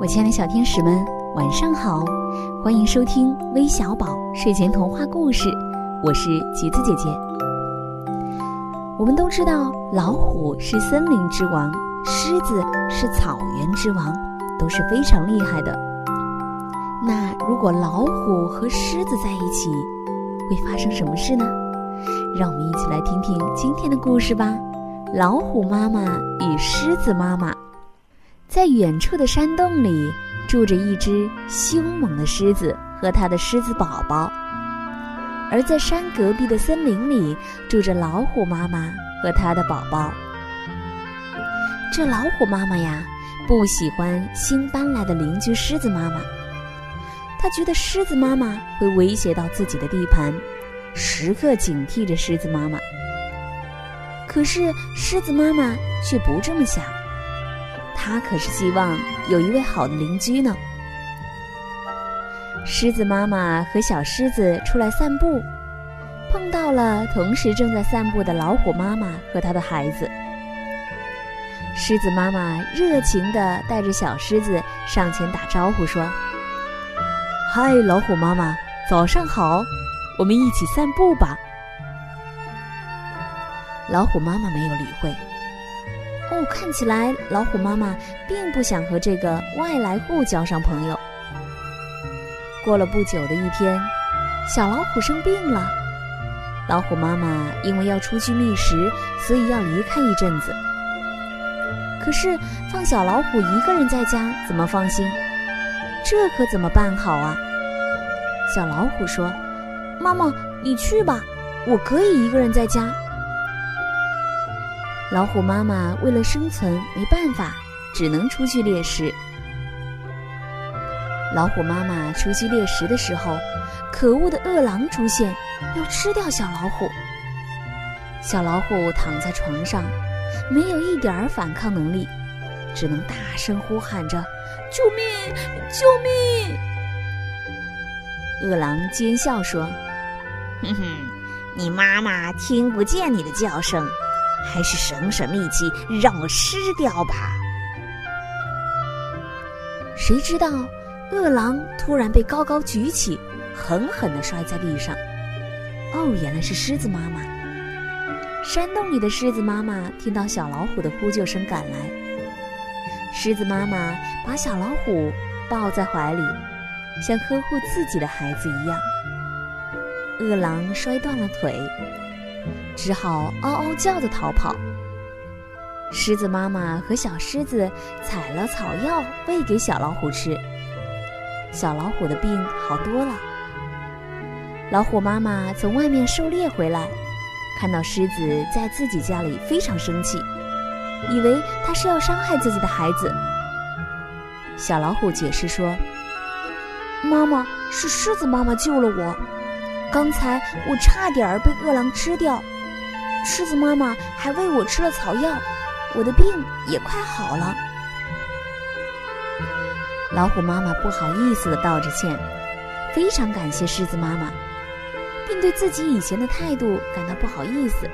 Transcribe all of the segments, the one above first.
我亲爱的小天使们，晚上好！欢迎收听微小宝睡前童话故事，我是橘子姐姐。我们都知道，老虎是森林之王，狮子是草原之王，都是非常厉害的。那如果老虎和狮子在一起，会发生什么事呢？让我们一起来听听今天的故事吧。老虎妈妈与狮子妈妈。在远处的山洞里，住着一只凶猛的狮子和它的狮子宝宝；而在山隔壁的森林里，住着老虎妈妈和它的宝宝。这老虎妈妈呀，不喜欢新搬来的邻居狮子妈妈，她觉得狮子妈妈会威胁到自己的地盘，时刻警惕着狮子妈妈。可是狮子妈妈却不这么想。他可是希望有一位好的邻居呢。狮子妈妈和小狮子出来散步，碰到了同时正在散步的老虎妈妈和他的孩子。狮子妈妈热情地带着小狮子上前打招呼说：“嗨，老虎妈妈，早上好，我们一起散步吧。”老虎妈妈没有理会。哦，看起来老虎妈妈并不想和这个外来户交上朋友。过了不久的一天，小老虎生病了，老虎妈妈因为要出去觅食，所以要离开一阵子。可是放小老虎一个人在家怎么放心？这可怎么办好啊？小老虎说：“妈妈，你去吧，我可以一个人在家。”老虎妈妈为了生存，没办法，只能出去猎食。老虎妈妈出去猎食的时候，可恶的饿狼出现，要吃掉小老虎。小老虎躺在床上，没有一点儿反抗能力，只能大声呼喊着：“救命！救命！”饿狼奸笑说：“哼哼，你妈妈听不见你的叫声。”还是省省力气，让我吃掉吧。谁知道，饿狼突然被高高举起，狠狠的摔在地上。哦，原来是狮子妈妈。山洞里的狮子妈妈听到小老虎的呼救声赶来，狮子妈妈把小老虎抱在怀里，像呵护自己的孩子一样。饿狼摔断了腿。只好嗷嗷叫的逃跑。狮子妈妈和小狮子采了草药喂给小老虎吃，小老虎的病好多了。老虎妈妈从外面狩猎回来，看到狮子在自己家里，非常生气，以为它是要伤害自己的孩子。小老虎解释说：“妈妈是狮子妈妈救了我，刚才我差点儿被饿狼吃掉。”狮子妈妈还喂我吃了草药，我的病也快好了。老虎妈妈不好意思的道着歉，非常感谢狮子妈妈，并对自己以前的态度感到不好意思。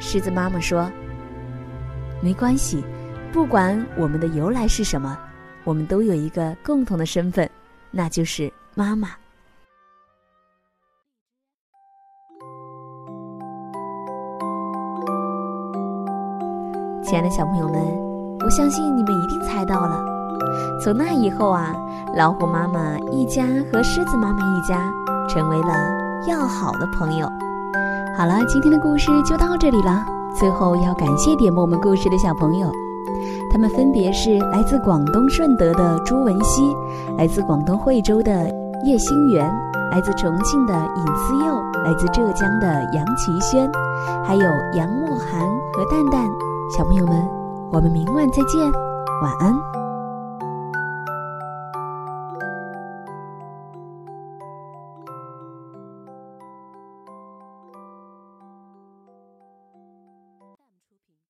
狮子妈妈说：“没关系，不管我们的由来是什么，我们都有一个共同的身份，那就是妈妈。”亲爱的小朋友们，我相信你们一定猜到了。从那以后啊，老虎妈妈一家和狮子妈妈一家成为了要好的朋友。好了，今天的故事就到这里了。最后要感谢点播我们故事的小朋友，他们分别是来自广东顺德的朱文熙，来自广东惠州的叶星元，来自重庆的尹思佑，来自浙江的杨奇轩，还有杨墨涵和蛋蛋。小朋友们，我们明晚再见，晚安。